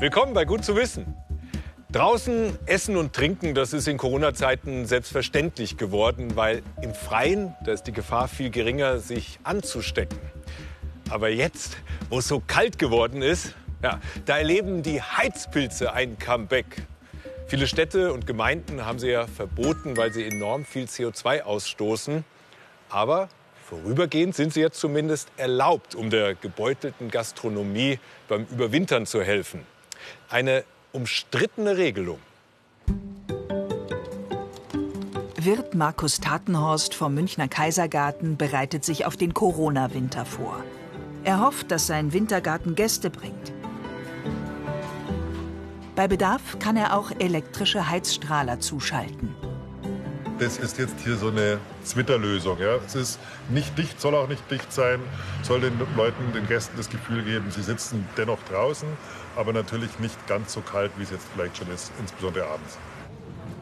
Willkommen bei Gut zu wissen. Draußen essen und trinken, das ist in Corona-Zeiten selbstverständlich geworden, weil im Freien, da ist die Gefahr viel geringer, sich anzustecken. Aber jetzt, wo es so kalt geworden ist, ja, da erleben die Heizpilze ein Comeback. Viele Städte und Gemeinden haben sie ja verboten, weil sie enorm viel CO2 ausstoßen. Aber vorübergehend sind sie jetzt zumindest erlaubt, um der gebeutelten Gastronomie beim Überwintern zu helfen. Eine umstrittene Regelung. Wirt Markus Tatenhorst vom Münchner Kaisergarten bereitet sich auf den Corona-Winter vor. Er hofft, dass sein Wintergarten Gäste bringt. Bei Bedarf kann er auch elektrische Heizstrahler zuschalten. Das ist jetzt hier so eine Zwitterlösung. Ja? Es ist nicht dicht, soll auch nicht dicht sein, soll den Leuten, den Gästen das Gefühl geben, sie sitzen dennoch draußen, aber natürlich nicht ganz so kalt, wie es jetzt vielleicht schon ist, insbesondere abends.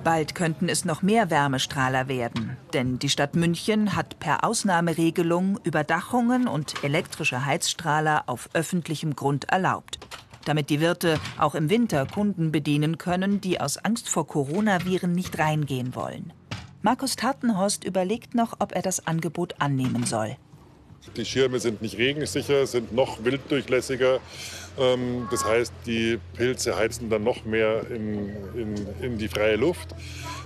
Bald könnten es noch mehr Wärmestrahler werden, denn die Stadt München hat per Ausnahmeregelung Überdachungen und elektrische Heizstrahler auf öffentlichem Grund erlaubt damit die Wirte auch im Winter Kunden bedienen können, die aus Angst vor Coronaviren nicht reingehen wollen. Markus Tatenhorst überlegt noch, ob er das Angebot annehmen soll. Die Schirme sind nicht regensicher, sind noch wilddurchlässiger. Ähm, das heißt, die Pilze heizen dann noch mehr in, in, in die freie Luft.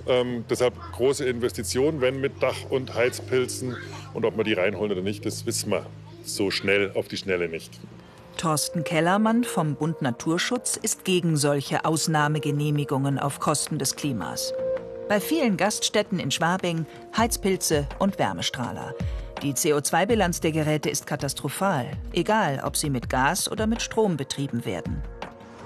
Ähm, deshalb große Investitionen, wenn mit Dach- und Heizpilzen. Und ob wir die reinholen oder nicht, das wissen wir so schnell auf die Schnelle nicht. Thorsten Kellermann vom Bund Naturschutz ist gegen solche Ausnahmegenehmigungen auf Kosten des Klimas. Bei vielen Gaststätten in Schwabing Heizpilze und Wärmestrahler. Die CO2-Bilanz der Geräte ist katastrophal, egal ob sie mit Gas oder mit Strom betrieben werden.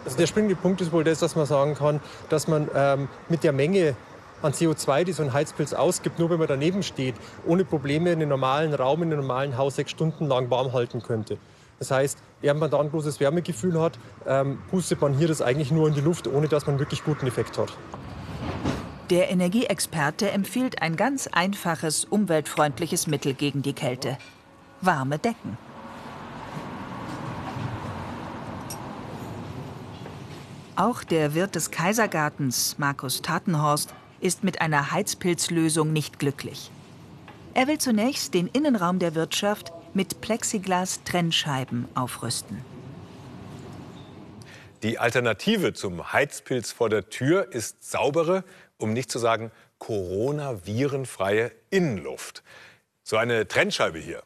Also der springende Punkt ist wohl das, dass man sagen kann, dass man ähm, mit der Menge an CO2, die so ein Heizpilz ausgibt, nur wenn man daneben steht, ohne Probleme in einem normalen Raum, in einem normalen Haus sechs Stunden lang warm halten könnte. Das heißt, während man da ein großes Wärmegefühl hat, ähm, pustet man hier das eigentlich nur in die Luft, ohne dass man wirklich guten Effekt hat. Der Energieexperte empfiehlt ein ganz einfaches, umweltfreundliches Mittel gegen die Kälte. Warme Decken. Auch der Wirt des Kaisergartens, Markus Tatenhorst, ist mit einer Heizpilzlösung nicht glücklich. Er will zunächst den Innenraum der Wirtschaft mit Plexiglas-Trennscheiben aufrüsten. Die Alternative zum Heizpilz vor der Tür ist saubere, um nicht zu sagen Corona-virenfreie Innenluft. So eine Trennscheibe hier,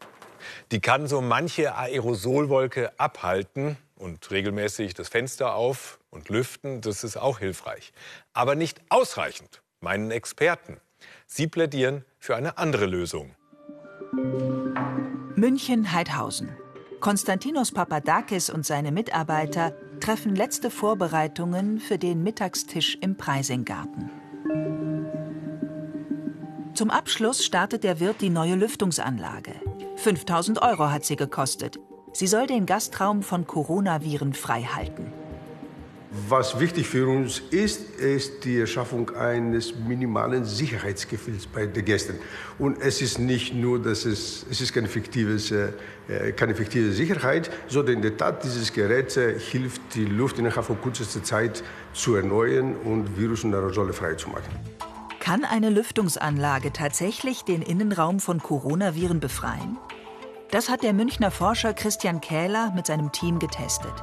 die kann so manche Aerosolwolke abhalten und regelmäßig das Fenster auf und lüften, das ist auch hilfreich. Aber nicht ausreichend, meinen Experten. Sie plädieren für eine andere Lösung. München-Heidhausen. Konstantinos Papadakis und seine Mitarbeiter treffen letzte Vorbereitungen für den Mittagstisch im Preisinggarten. Zum Abschluss startet der Wirt die neue Lüftungsanlage. 5000 Euro hat sie gekostet. Sie soll den Gastraum von Coronaviren frei halten. Was wichtig für uns ist, ist die Erschaffung eines minimalen Sicherheitsgefühls bei den Gästen. Und es ist nicht nur, dass es, es ist keine, fiktives, äh, keine fiktive Sicherheit, sondern in der Tat, dieses Gerät äh, hilft, die Luft innerhalb von kürzester Zeit zu erneuern und Virus und Aerosole frei zu machen. Kann eine Lüftungsanlage tatsächlich den Innenraum von Coronaviren befreien? Das hat der Münchner Forscher Christian Kähler mit seinem Team getestet.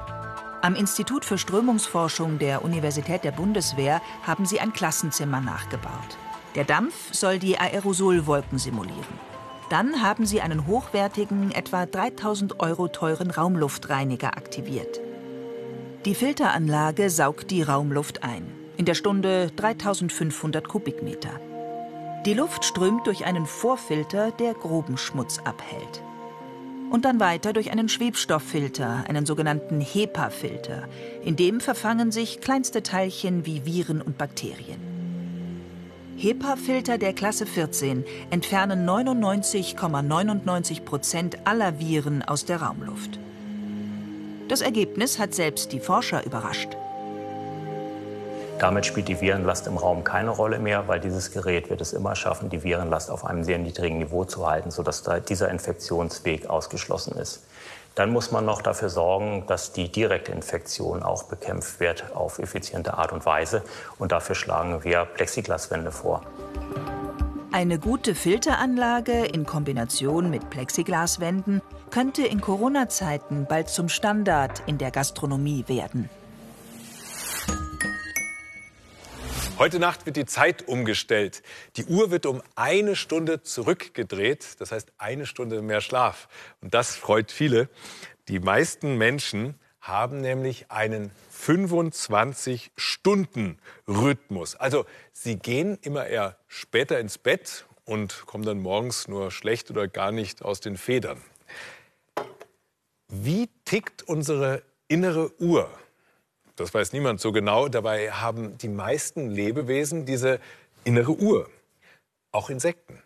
Am Institut für Strömungsforschung der Universität der Bundeswehr haben sie ein Klassenzimmer nachgebaut. Der Dampf soll die Aerosolwolken simulieren. Dann haben sie einen hochwertigen, etwa 3000 Euro teuren Raumluftreiniger aktiviert. Die Filteranlage saugt die Raumluft ein. In der Stunde 3500 Kubikmeter. Die Luft strömt durch einen Vorfilter, der groben Schmutz abhält und dann weiter durch einen Schwebstofffilter, einen sogenannten HEPA-Filter. In dem verfangen sich kleinste Teilchen wie Viren und Bakterien. HEPA-Filter der Klasse 14 entfernen 99,99 Prozent aller Viren aus der Raumluft. Das Ergebnis hat selbst die Forscher überrascht. Damit spielt die Virenlast im Raum keine Rolle mehr, weil dieses Gerät wird es immer schaffen, die Virenlast auf einem sehr niedrigen Niveau zu halten, sodass da dieser Infektionsweg ausgeschlossen ist. Dann muss man noch dafür sorgen, dass die direkte Infektion auch bekämpft wird auf effiziente Art und Weise. Und dafür schlagen wir Plexiglaswände vor. Eine gute Filteranlage in Kombination mit Plexiglaswänden könnte in Corona-Zeiten bald zum Standard in der Gastronomie werden. Heute Nacht wird die Zeit umgestellt. Die Uhr wird um eine Stunde zurückgedreht. Das heißt, eine Stunde mehr Schlaf. Und das freut viele. Die meisten Menschen haben nämlich einen 25-Stunden-Rhythmus. Also sie gehen immer eher später ins Bett und kommen dann morgens nur schlecht oder gar nicht aus den Federn. Wie tickt unsere innere Uhr? Das weiß niemand so genau. Dabei haben die meisten Lebewesen diese innere Uhr. Auch Insekten.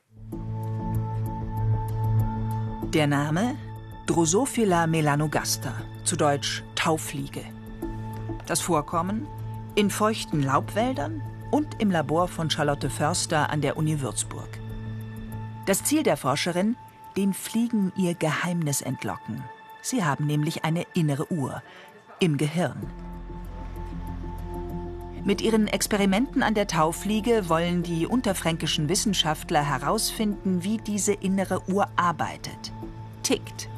Der Name Drosophila melanogaster, zu Deutsch Taufliege. Das Vorkommen in feuchten Laubwäldern und im Labor von Charlotte Förster an der Uni Würzburg. Das Ziel der Forscherin, den Fliegen ihr Geheimnis entlocken. Sie haben nämlich eine innere Uhr im Gehirn. Mit ihren Experimenten an der Taufliege wollen die unterfränkischen Wissenschaftler herausfinden, wie diese innere Uhr arbeitet, tickt.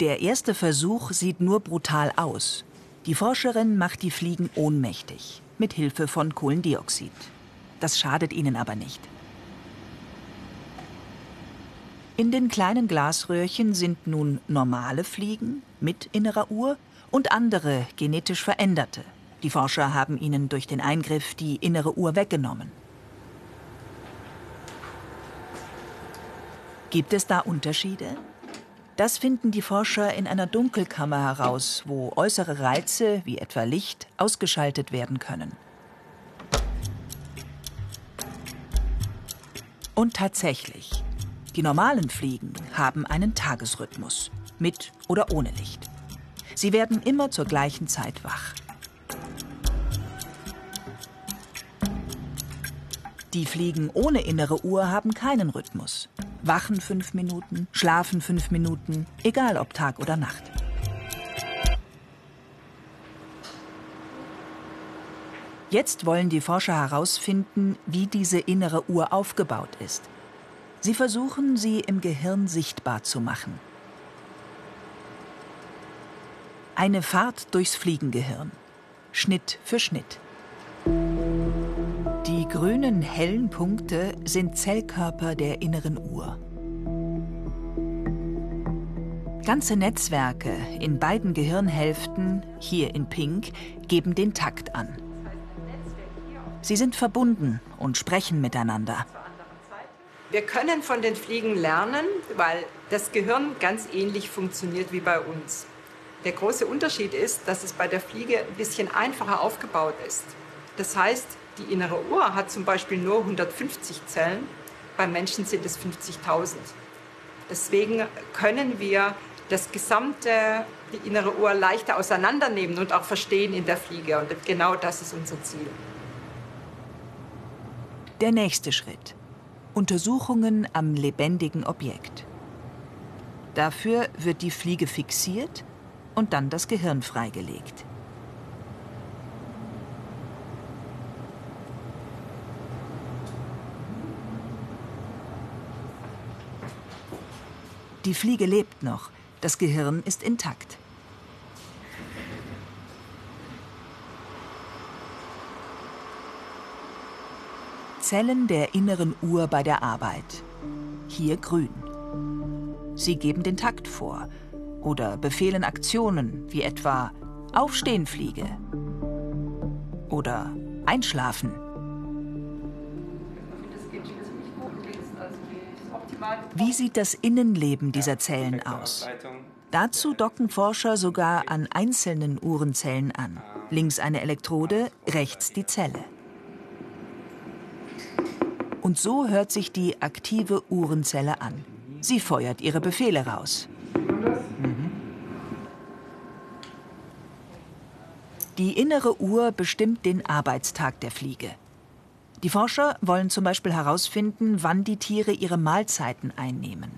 Der erste Versuch sieht nur brutal aus. Die Forscherin macht die Fliegen ohnmächtig, mit Hilfe von Kohlendioxid. Das schadet ihnen aber nicht. In den kleinen Glasröhrchen sind nun normale Fliegen mit innerer Uhr und andere genetisch veränderte. Die Forscher haben ihnen durch den Eingriff die innere Uhr weggenommen. Gibt es da Unterschiede? Das finden die Forscher in einer Dunkelkammer heraus, wo äußere Reize wie etwa Licht ausgeschaltet werden können. Und tatsächlich, die normalen Fliegen haben einen Tagesrhythmus, mit oder ohne Licht. Sie werden immer zur gleichen Zeit wach. Die Fliegen ohne innere Uhr haben keinen Rhythmus. Wachen fünf Minuten, schlafen fünf Minuten, egal ob Tag oder Nacht. Jetzt wollen die Forscher herausfinden, wie diese innere Uhr aufgebaut ist. Sie versuchen, sie im Gehirn sichtbar zu machen. Eine Fahrt durchs Fliegengehirn. Schnitt für Schnitt. Die grünen hellen Punkte sind Zellkörper der inneren Uhr. Ganze Netzwerke in beiden Gehirnhälften, hier in Pink, geben den Takt an. Sie sind verbunden und sprechen miteinander. Wir können von den Fliegen lernen, weil das Gehirn ganz ähnlich funktioniert wie bei uns. Der große Unterschied ist, dass es bei der Fliege ein bisschen einfacher aufgebaut ist. Das heißt, die innere Uhr hat zum Beispiel nur 150 Zellen, beim Menschen sind es 50.000. Deswegen können wir das gesamte, die innere Uhr leichter auseinandernehmen und auch verstehen in der Fliege. Und genau das ist unser Ziel. Der nächste Schritt. Untersuchungen am lebendigen Objekt. Dafür wird die Fliege fixiert und dann das Gehirn freigelegt. Die Fliege lebt noch, das Gehirn ist intakt. Zellen der inneren Uhr bei der Arbeit. Hier grün. Sie geben den Takt vor oder befehlen Aktionen wie etwa Aufstehen, Fliege oder Einschlafen. Wie sieht das Innenleben dieser Zellen aus? Dazu docken Forscher sogar an einzelnen Uhrenzellen an. Links eine Elektrode, rechts die Zelle. Und so hört sich die aktive Uhrenzelle an. Sie feuert ihre Befehle raus. Die innere Uhr bestimmt den Arbeitstag der Fliege. Die Forscher wollen zum Beispiel herausfinden, wann die Tiere ihre Mahlzeiten einnehmen.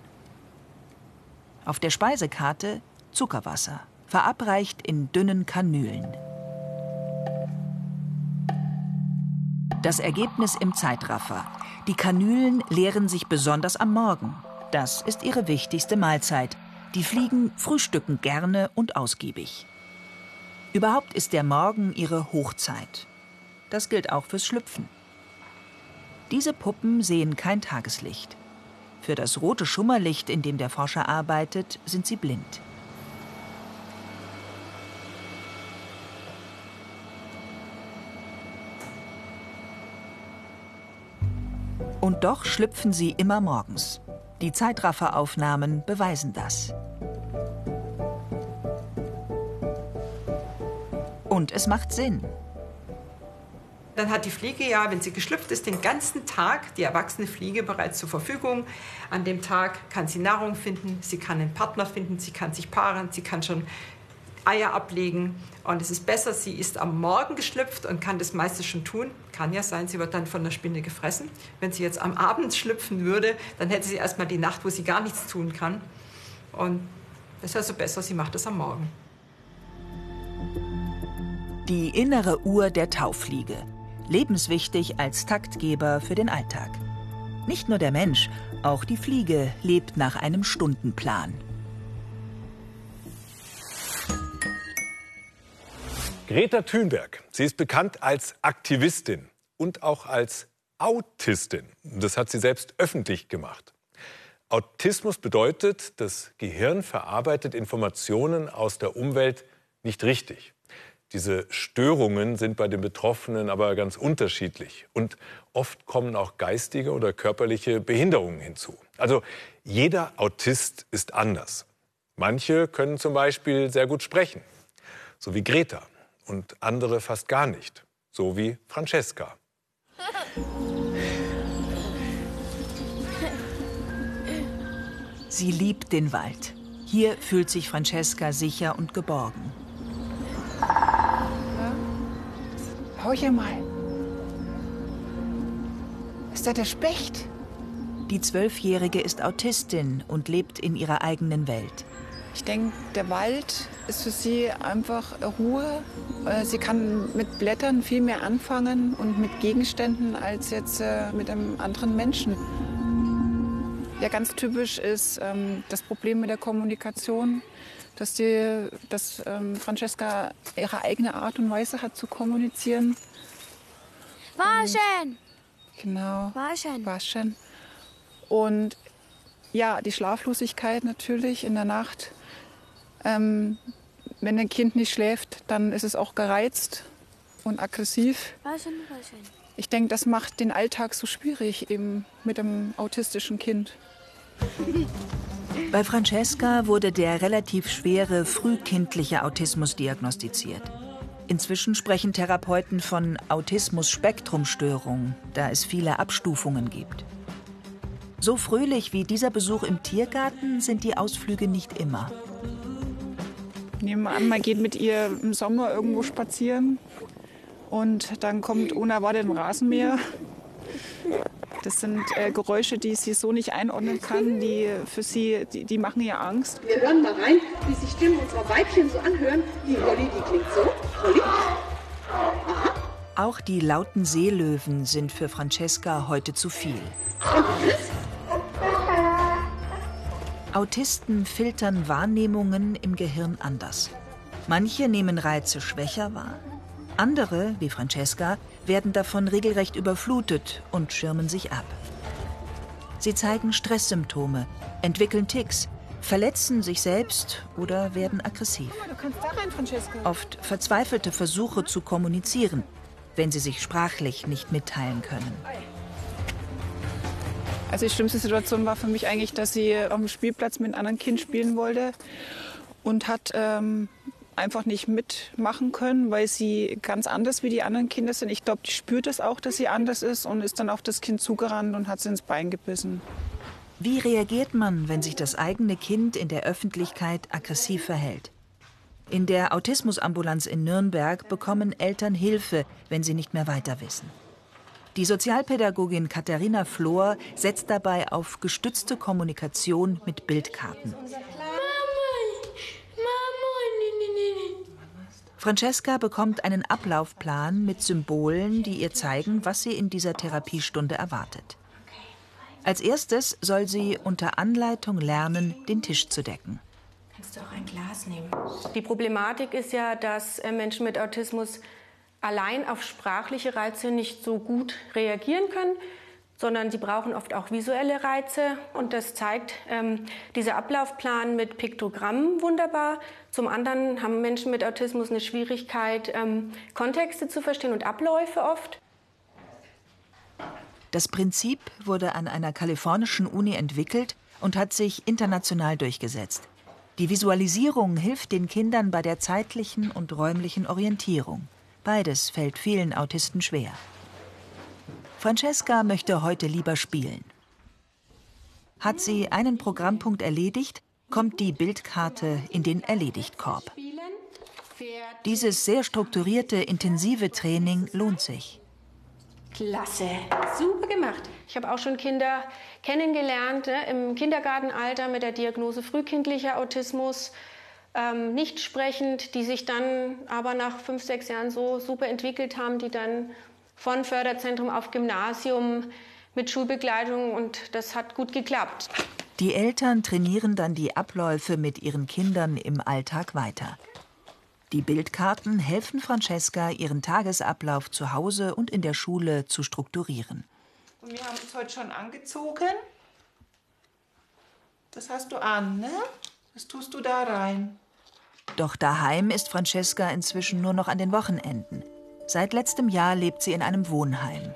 Auf der Speisekarte Zuckerwasser, verabreicht in dünnen Kanülen. Das Ergebnis im Zeitraffer. Die Kanülen leeren sich besonders am Morgen. Das ist ihre wichtigste Mahlzeit. Die Fliegen frühstücken gerne und ausgiebig. Überhaupt ist der Morgen ihre Hochzeit. Das gilt auch fürs Schlüpfen. Diese Puppen sehen kein Tageslicht. Für das rote Schummerlicht, in dem der Forscher arbeitet, sind sie blind. Und doch schlüpfen sie immer morgens. Die Zeitrafferaufnahmen beweisen das. Und es macht Sinn. Dann hat die Fliege ja, wenn sie geschlüpft ist, den ganzen Tag die erwachsene Fliege bereits zur Verfügung. An dem Tag kann sie Nahrung finden, sie kann einen Partner finden, sie kann sich paaren, sie kann schon Eier ablegen. Und es ist besser, sie ist am Morgen geschlüpft und kann das meiste schon tun. Kann ja sein, sie wird dann von der Spinne gefressen. Wenn sie jetzt am Abend schlüpfen würde, dann hätte sie erstmal die Nacht, wo sie gar nichts tun kann. Und es ist also besser, sie macht es am Morgen. Die innere Uhr der Taufliege. Lebenswichtig als Taktgeber für den Alltag. Nicht nur der Mensch, auch die Fliege lebt nach einem Stundenplan. Greta Thunberg, sie ist bekannt als Aktivistin und auch als Autistin. Das hat sie selbst öffentlich gemacht. Autismus bedeutet, das Gehirn verarbeitet Informationen aus der Umwelt nicht richtig. Diese Störungen sind bei den Betroffenen aber ganz unterschiedlich. Und oft kommen auch geistige oder körperliche Behinderungen hinzu. Also jeder Autist ist anders. Manche können zum Beispiel sehr gut sprechen, so wie Greta und andere fast gar nicht, so wie Francesca. Sie liebt den Wald. Hier fühlt sich Francesca sicher und geborgen. Hau hier mal. Ist das der Specht? Die Zwölfjährige ist Autistin und lebt in ihrer eigenen Welt. Ich denke, der Wald ist für sie einfach Ruhe. Äh, sie kann mit Blättern viel mehr anfangen und mit Gegenständen als jetzt äh, mit einem anderen Menschen. Ja, ganz typisch ist ähm, das Problem mit der Kommunikation, dass, die, dass ähm, Francesca ihre eigene Art und Weise hat zu kommunizieren. Waschen! Genau. Waschen. Waschen. Und ja, die Schlaflosigkeit natürlich in der Nacht. Ähm, wenn ein Kind nicht schläft, dann ist es auch gereizt und aggressiv. Ich denke, das macht den Alltag so schwierig eben mit einem autistischen Kind. Bei Francesca wurde der relativ schwere frühkindliche Autismus diagnostiziert. Inzwischen sprechen Therapeuten von Autismus-Spektrumstörung, da es viele Abstufungen gibt. So fröhlich wie dieser Besuch im Tiergarten sind die Ausflüge nicht immer. Nehmen wir an, man geht mit ihr im Sommer irgendwo spazieren und dann kommt unerwartet ein Rasenmäher. Das sind äh, Geräusche, die sie so nicht einordnen kann, die für sie, die, die machen ihr Angst. Wir hören mal rein, wie sich Stimmen unserer Weibchen so anhören. Die Rolli, die klingt so. Rolli. Aha. Auch die lauten Seelöwen sind für Francesca heute zu viel. Und das? Autisten filtern Wahrnehmungen im Gehirn anders. Manche nehmen Reize schwächer wahr, andere, wie Francesca, werden davon regelrecht überflutet und schirmen sich ab. Sie zeigen Stresssymptome, entwickeln Ticks, verletzen sich selbst oder werden aggressiv. Rein. Oft verzweifelte Versuche zu kommunizieren, wenn sie sich sprachlich nicht mitteilen können. Also die schlimmste Situation war für mich eigentlich, dass sie auf dem Spielplatz mit einem anderen Kind spielen wollte und hat ähm, einfach nicht mitmachen können, weil sie ganz anders wie die anderen Kinder sind. Ich glaube, die spürt es auch, dass sie anders ist und ist dann auf das Kind zugerannt und hat sie ins Bein gebissen. Wie reagiert man, wenn sich das eigene Kind in der Öffentlichkeit aggressiv verhält? In der Autismusambulanz in Nürnberg bekommen Eltern Hilfe, wenn sie nicht mehr weiter wissen. Die Sozialpädagogin Katharina Flor setzt dabei auf gestützte Kommunikation mit Bildkarten. Francesca bekommt einen Ablaufplan mit Symbolen, die ihr zeigen, was sie in dieser Therapiestunde erwartet. Als erstes soll sie unter Anleitung lernen, den Tisch zu decken. Kannst du auch ein Glas nehmen? Die Problematik ist ja, dass äh, Menschen mit Autismus allein auf sprachliche Reize nicht so gut reagieren können, sondern sie brauchen oft auch visuelle Reize. Und das zeigt ähm, dieser Ablaufplan mit Piktogrammen wunderbar. Zum anderen haben Menschen mit Autismus eine Schwierigkeit, ähm, Kontexte zu verstehen und Abläufe oft. Das Prinzip wurde an einer kalifornischen Uni entwickelt und hat sich international durchgesetzt. Die Visualisierung hilft den Kindern bei der zeitlichen und räumlichen Orientierung. Beides fällt vielen Autisten schwer. Francesca möchte heute lieber spielen. Hat sie einen Programmpunkt erledigt, kommt die Bildkarte in den Erledigtkorb. Dieses sehr strukturierte, intensive Training lohnt sich. Klasse, super gemacht. Ich habe auch schon Kinder kennengelernt ne, im Kindergartenalter mit der Diagnose frühkindlicher Autismus ähm, nicht sprechend, die sich dann aber nach fünf, sechs Jahren so super entwickelt haben, die dann von Förderzentrum auf Gymnasium mit Schulbegleitung und das hat gut geklappt. Die Eltern trainieren dann die Abläufe mit ihren Kindern im Alltag weiter. Die Bildkarten helfen Francesca, ihren Tagesablauf zu Hause und in der Schule zu strukturieren. Und wir haben uns heute schon angezogen. Das hast du an, ne? Das tust du da rein. Doch daheim ist Francesca inzwischen nur noch an den Wochenenden. Seit letztem Jahr lebt sie in einem Wohnheim.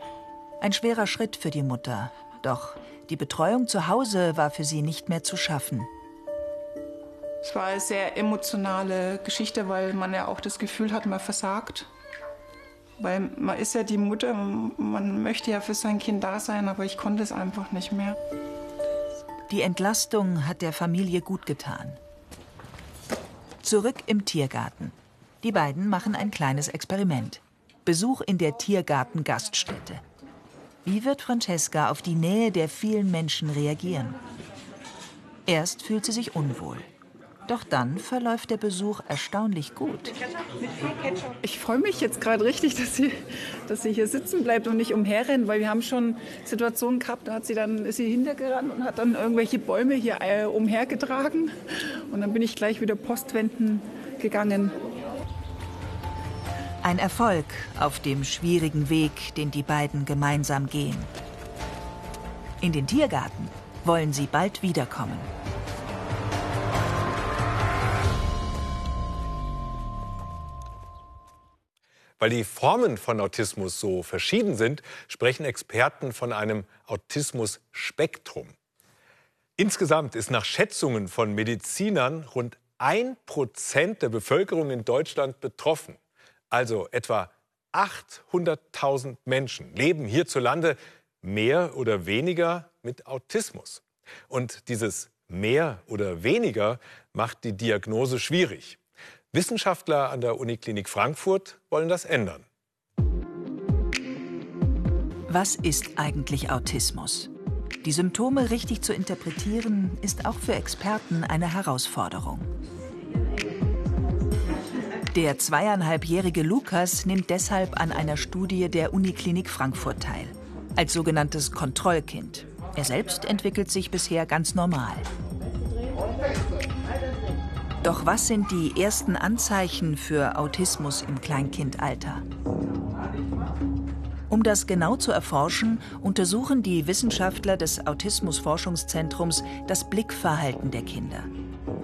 Ein schwerer Schritt für die Mutter. Doch die Betreuung zu Hause war für sie nicht mehr zu schaffen. Es war eine sehr emotionale Geschichte, weil man ja auch das Gefühl hat, man versagt. Weil man ist ja die Mutter, man möchte ja für sein Kind da sein, aber ich konnte es einfach nicht mehr. Die Entlastung hat der Familie gut getan. Zurück im Tiergarten. Die beiden machen ein kleines Experiment. Besuch in der Tiergarten-Gaststätte. Wie wird Francesca auf die Nähe der vielen Menschen reagieren? Erst fühlt sie sich unwohl. Doch dann verläuft der Besuch erstaunlich gut. Ich freue mich jetzt gerade richtig, dass sie, dass sie hier sitzen bleibt und nicht umherrennt, weil wir haben schon Situationen gehabt, da hat sie dann, ist sie hintergerannt und hat dann irgendwelche Bäume hier äh, umhergetragen. Und dann bin ich gleich wieder Postwenden gegangen. Ein Erfolg auf dem schwierigen Weg, den die beiden gemeinsam gehen. In den Tiergarten wollen sie bald wiederkommen. Weil die Formen von Autismus so verschieden sind, sprechen Experten von einem Autismus-Spektrum. Insgesamt ist nach Schätzungen von Medizinern rund ein Prozent der Bevölkerung in Deutschland betroffen. Also etwa 800.000 Menschen leben hierzulande mehr oder weniger mit Autismus. Und dieses mehr oder weniger macht die Diagnose schwierig. Wissenschaftler an der Uniklinik Frankfurt wollen das ändern. Was ist eigentlich Autismus? Die Symptome richtig zu interpretieren, ist auch für Experten eine Herausforderung. Der zweieinhalbjährige Lukas nimmt deshalb an einer Studie der Uniklinik Frankfurt teil, als sogenanntes Kontrollkind. Er selbst entwickelt sich bisher ganz normal. Doch was sind die ersten Anzeichen für Autismus im Kleinkindalter? Um das genau zu erforschen, untersuchen die Wissenschaftler des Autismusforschungszentrums das Blickverhalten der Kinder.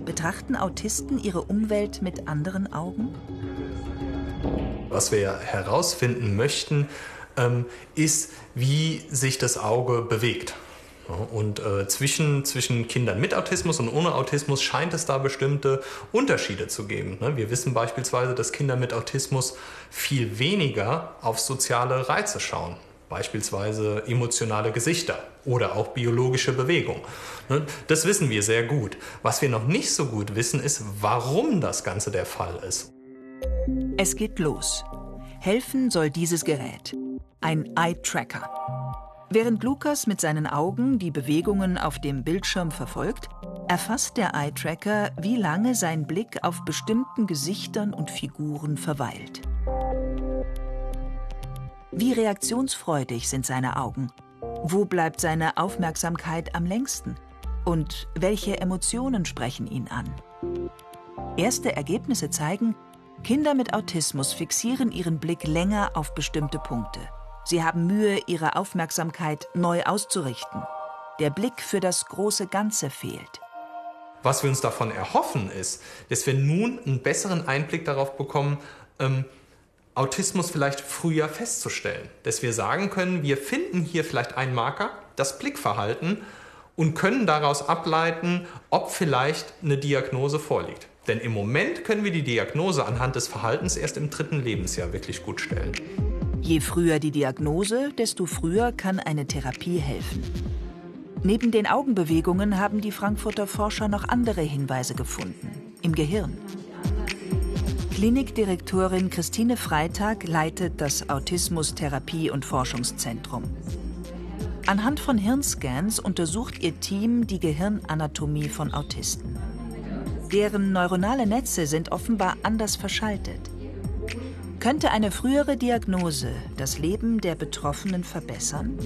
Betrachten Autisten ihre Umwelt mit anderen Augen? Was wir herausfinden möchten, ähm, ist, wie sich das Auge bewegt. Und äh, zwischen, zwischen Kindern mit Autismus und ohne Autismus scheint es da bestimmte Unterschiede zu geben. Ne? Wir wissen beispielsweise, dass Kinder mit Autismus viel weniger auf soziale Reize schauen. Beispielsweise emotionale Gesichter oder auch biologische Bewegung. Ne? Das wissen wir sehr gut. Was wir noch nicht so gut wissen, ist, warum das Ganze der Fall ist. Es geht los. Helfen soll dieses Gerät, ein Eye-Tracker. Während Lukas mit seinen Augen die Bewegungen auf dem Bildschirm verfolgt, erfasst der Eye-Tracker, wie lange sein Blick auf bestimmten Gesichtern und Figuren verweilt. Wie reaktionsfreudig sind seine Augen? Wo bleibt seine Aufmerksamkeit am längsten? Und welche Emotionen sprechen ihn an? Erste Ergebnisse zeigen, Kinder mit Autismus fixieren ihren Blick länger auf bestimmte Punkte. Sie haben Mühe, ihre Aufmerksamkeit neu auszurichten. Der Blick für das große Ganze fehlt. Was wir uns davon erhoffen, ist, dass wir nun einen besseren Einblick darauf bekommen, ähm, Autismus vielleicht früher festzustellen. Dass wir sagen können, wir finden hier vielleicht einen Marker, das Blickverhalten, und können daraus ableiten, ob vielleicht eine Diagnose vorliegt. Denn im Moment können wir die Diagnose anhand des Verhaltens erst im dritten Lebensjahr wirklich gut stellen. Je früher die Diagnose, desto früher kann eine Therapie helfen. Neben den Augenbewegungen haben die Frankfurter Forscher noch andere Hinweise gefunden. Im Gehirn. Klinikdirektorin Christine Freitag leitet das Autismus-Therapie- und Forschungszentrum. Anhand von Hirnscans untersucht ihr Team die Gehirnanatomie von Autisten. Deren neuronale Netze sind offenbar anders verschaltet. Könnte eine frühere Diagnose das Leben der Betroffenen verbessern?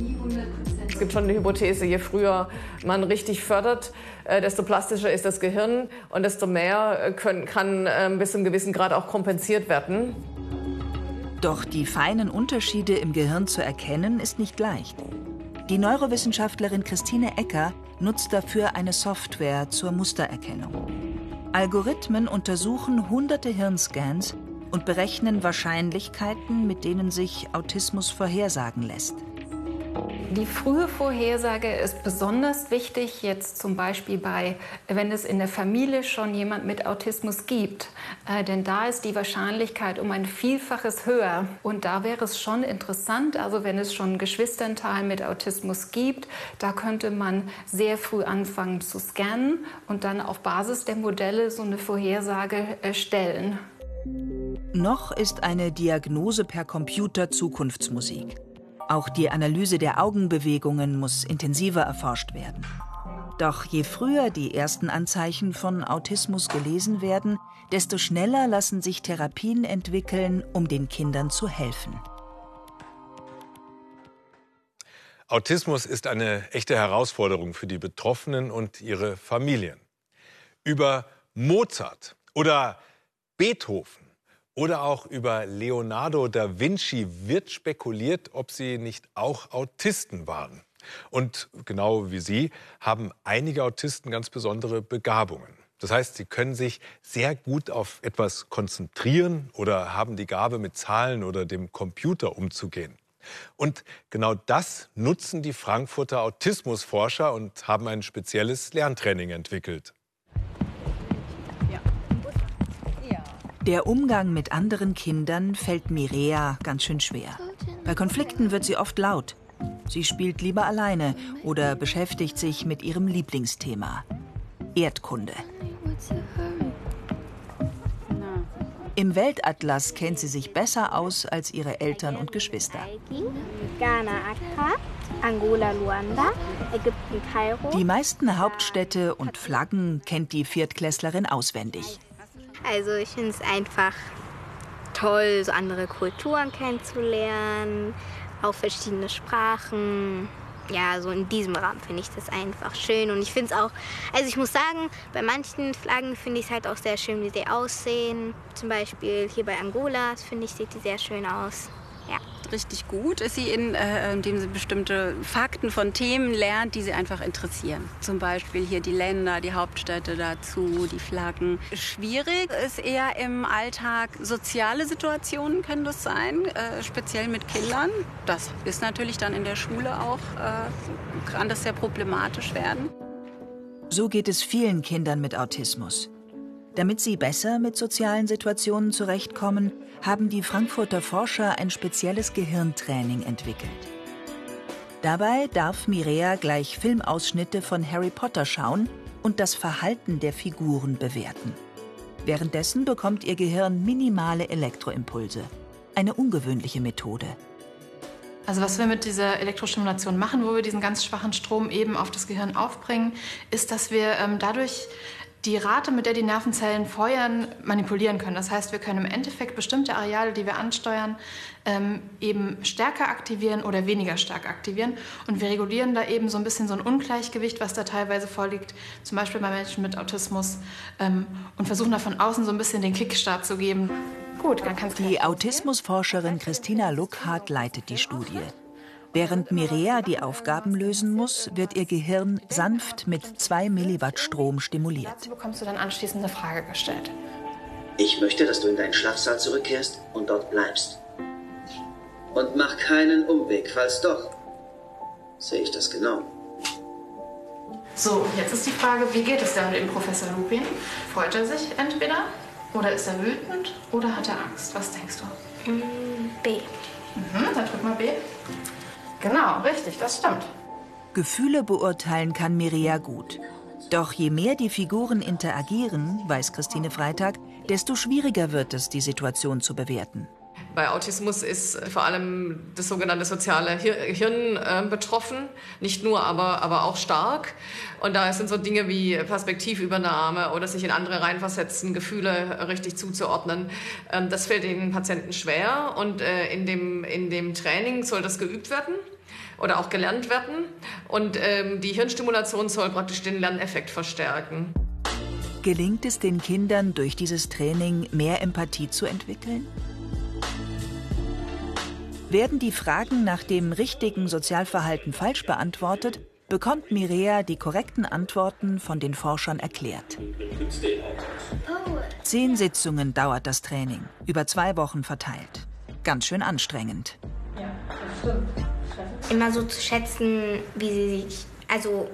Es gibt schon eine Hypothese, je früher man richtig fördert, äh, desto plastischer ist das Gehirn und desto mehr äh, können, kann ähm, bis zu einem gewissen Grad auch kompensiert werden. Doch die feinen Unterschiede im Gehirn zu erkennen, ist nicht leicht. Die Neurowissenschaftlerin Christine Ecker nutzt dafür eine Software zur Mustererkennung. Algorithmen untersuchen hunderte Hirnscans und berechnen Wahrscheinlichkeiten, mit denen sich Autismus vorhersagen lässt. Die frühe Vorhersage ist besonders wichtig, jetzt zum Beispiel bei, wenn es in der Familie schon jemand mit Autismus gibt. Äh, denn da ist die Wahrscheinlichkeit um ein Vielfaches höher. Und da wäre es schon interessant, also wenn es schon Geschwisternteil mit Autismus gibt, da könnte man sehr früh anfangen zu scannen und dann auf Basis der Modelle so eine Vorhersage erstellen. Noch ist eine Diagnose per Computer Zukunftsmusik. Auch die Analyse der Augenbewegungen muss intensiver erforscht werden. Doch je früher die ersten Anzeichen von Autismus gelesen werden, desto schneller lassen sich Therapien entwickeln, um den Kindern zu helfen. Autismus ist eine echte Herausforderung für die Betroffenen und ihre Familien. Über Mozart oder Beethoven oder auch über Leonardo da Vinci wird spekuliert, ob sie nicht auch Autisten waren. Und genau wie Sie haben einige Autisten ganz besondere Begabungen. Das heißt, sie können sich sehr gut auf etwas konzentrieren oder haben die Gabe, mit Zahlen oder dem Computer umzugehen. Und genau das nutzen die Frankfurter Autismusforscher und haben ein spezielles Lerntraining entwickelt. Der Umgang mit anderen Kindern fällt Mirea ganz schön schwer. Bei Konflikten wird sie oft laut. Sie spielt lieber alleine oder beschäftigt sich mit ihrem Lieblingsthema Erdkunde. Im Weltatlas kennt sie sich besser aus als ihre Eltern und Geschwister. Die meisten Hauptstädte und Flaggen kennt die Viertklässlerin auswendig. Also ich finde es einfach toll, so andere Kulturen kennenzulernen, auch verschiedene Sprachen. Ja, so in diesem Rahmen finde ich das einfach schön. Und ich finde es auch, also ich muss sagen, bei manchen Flaggen finde ich es halt auch sehr schön, wie sie aussehen. Zum Beispiel hier bei Angola, finde ich, sieht die sehr schön aus. Richtig gut ist sie, in, äh, indem sie bestimmte Fakten von Themen lernt, die sie einfach interessieren. Zum Beispiel hier die Länder, die Hauptstädte dazu, die Flaggen. Schwierig ist eher im Alltag soziale Situationen können das sein, äh, speziell mit Kindern. Das ist natürlich dann in der Schule auch, äh, kann das sehr problematisch werden. So geht es vielen Kindern mit Autismus. Damit sie besser mit sozialen Situationen zurechtkommen, haben die Frankfurter Forscher ein spezielles Gehirntraining entwickelt. Dabei darf Mirea gleich Filmausschnitte von Harry Potter schauen und das Verhalten der Figuren bewerten. Währenddessen bekommt ihr Gehirn minimale Elektroimpulse. eine ungewöhnliche Methode. Also was wir mit dieser Elektrostimulation machen, wo wir diesen ganz schwachen Strom eben auf das Gehirn aufbringen, ist, dass wir ähm, dadurch die Rate, mit der die Nervenzellen feuern, manipulieren können. Das heißt, wir können im Endeffekt bestimmte Areale, die wir ansteuern, ähm, eben stärker aktivieren oder weniger stark aktivieren. Und wir regulieren da eben so ein bisschen so ein Ungleichgewicht, was da teilweise vorliegt, zum Beispiel bei Menschen mit Autismus, ähm, und versuchen da von außen so ein bisschen den Kickstart zu geben. Gut, dann kannst Die Autismusforscherin Christina Luckhart leitet die Studie. Während Mirea die Aufgaben lösen muss, wird ihr Gehirn sanft mit 2 Milliwatt Strom stimuliert. Dazu bekommst du dann anschließend eine Frage gestellt. Ich möchte, dass du in deinen Schlafsaal zurückkehrst und dort bleibst. Und mach keinen Umweg, falls doch. Sehe ich das genau. So, jetzt ist die Frage, wie geht es denn mit dem Professor Lupin? Freut er sich entweder oder ist er wütend oder hat er Angst? Was denkst du? B. Mhm, dann drück mal B. Genau, richtig, das stimmt. Gefühle beurteilen kann Mirea gut. Doch je mehr die Figuren interagieren, weiß Christine Freitag, desto schwieriger wird es, die Situation zu bewerten. Bei Autismus ist vor allem das sogenannte soziale Hirn äh, betroffen, nicht nur, aber, aber auch stark. Und da sind so Dinge wie Perspektivübernahme oder sich in andere reinversetzen, Gefühle richtig zuzuordnen. Ähm, das fällt den Patienten schwer und äh, in, dem, in dem Training soll das geübt werden oder auch gelernt werden. Und ähm, die Hirnstimulation soll praktisch den Lerneffekt verstärken. Gelingt es den Kindern durch dieses Training mehr Empathie zu entwickeln? Werden die Fragen nach dem richtigen Sozialverhalten falsch beantwortet, bekommt Mirea die korrekten Antworten von den Forschern erklärt. Zehn Sitzungen dauert das Training, über zwei Wochen verteilt. Ganz schön anstrengend. Ja, das stimmt. Immer so zu schätzen, wie sie sich, also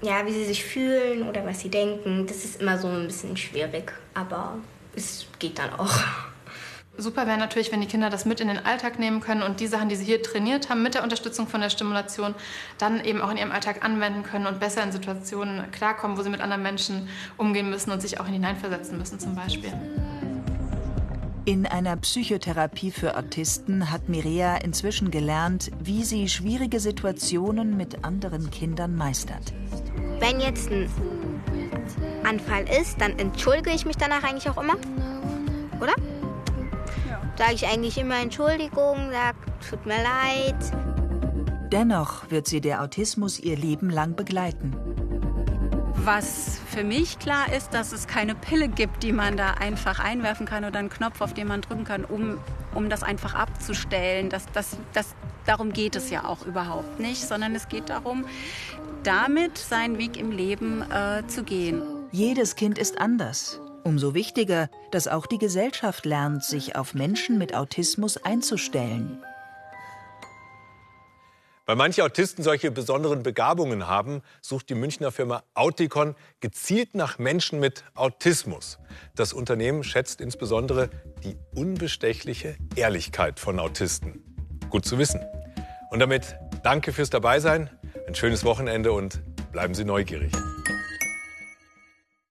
ja, wie sie sich fühlen oder was sie denken, das ist immer so ein bisschen schwierig, aber es geht dann auch. Super wäre natürlich, wenn die Kinder das mit in den Alltag nehmen können und die Sachen, die sie hier trainiert haben, mit der Unterstützung von der Stimulation, dann eben auch in ihrem Alltag anwenden können und besser in Situationen klarkommen, wo sie mit anderen Menschen umgehen müssen und sich auch hineinversetzen müssen zum Beispiel. In einer Psychotherapie für Autisten hat Mirea inzwischen gelernt, wie sie schwierige Situationen mit anderen Kindern meistert. Wenn jetzt ein Anfall ist, dann entschuldige ich mich danach eigentlich auch immer, oder? sage ich eigentlich immer Entschuldigung, sage, tut mir leid. Dennoch wird sie der Autismus ihr Leben lang begleiten. Was für mich klar ist, dass es keine Pille gibt, die man da einfach einwerfen kann oder einen Knopf, auf den man drücken kann, um, um das einfach abzustellen. Das, das, das, darum geht es ja auch überhaupt nicht, sondern es geht darum, damit seinen Weg im Leben äh, zu gehen. Jedes Kind ist anders. Umso wichtiger, dass auch die Gesellschaft lernt, sich auf Menschen mit Autismus einzustellen. Weil manche Autisten solche besonderen Begabungen haben, sucht die Münchner Firma Auticon gezielt nach Menschen mit Autismus. Das Unternehmen schätzt insbesondere die unbestechliche Ehrlichkeit von Autisten. Gut zu wissen. Und damit danke fürs Dabeisein, ein schönes Wochenende und bleiben Sie neugierig.